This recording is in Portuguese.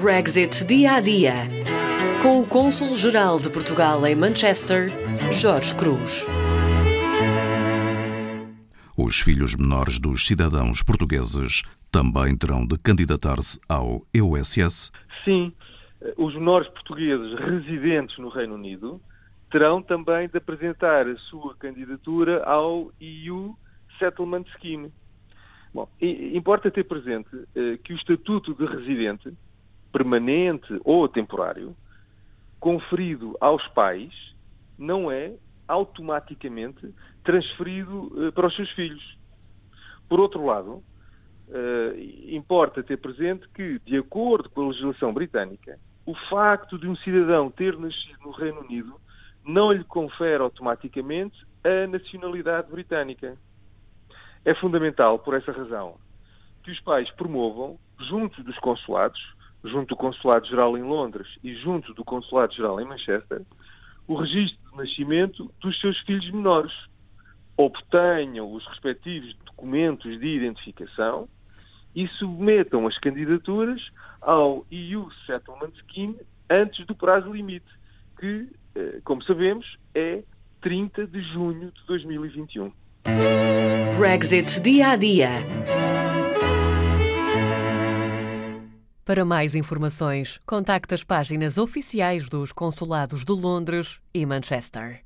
Brexit dia a dia. Com o Cônsul-Geral de Portugal em Manchester, Jorge Cruz. Os filhos menores dos cidadãos portugueses também terão de candidatar-se ao EUSS? Sim, os menores portugueses residentes no Reino Unido terão também de apresentar a sua candidatura ao EU Settlement Scheme. Bom, importa ter presente eh, que o estatuto de residente, permanente ou temporário, conferido aos pais, não é automaticamente transferido eh, para os seus filhos. Por outro lado, eh, importa ter presente que, de acordo com a legislação britânica, o facto de um cidadão ter nascido no Reino Unido não lhe confere automaticamente a nacionalidade britânica. É fundamental, por essa razão, que os pais promovam, junto dos consulados, junto do Consulado-Geral em Londres e junto do Consulado-Geral em Manchester, o registro de nascimento dos seus filhos menores. Obtenham os respectivos documentos de identificação e submetam as candidaturas ao EU Settlement Scheme antes do prazo limite, que, eh, como sabemos, é 30 de junho de 2021. Brexit dia a dia. Para mais informações, contacte as páginas oficiais dos consulados de Londres e Manchester.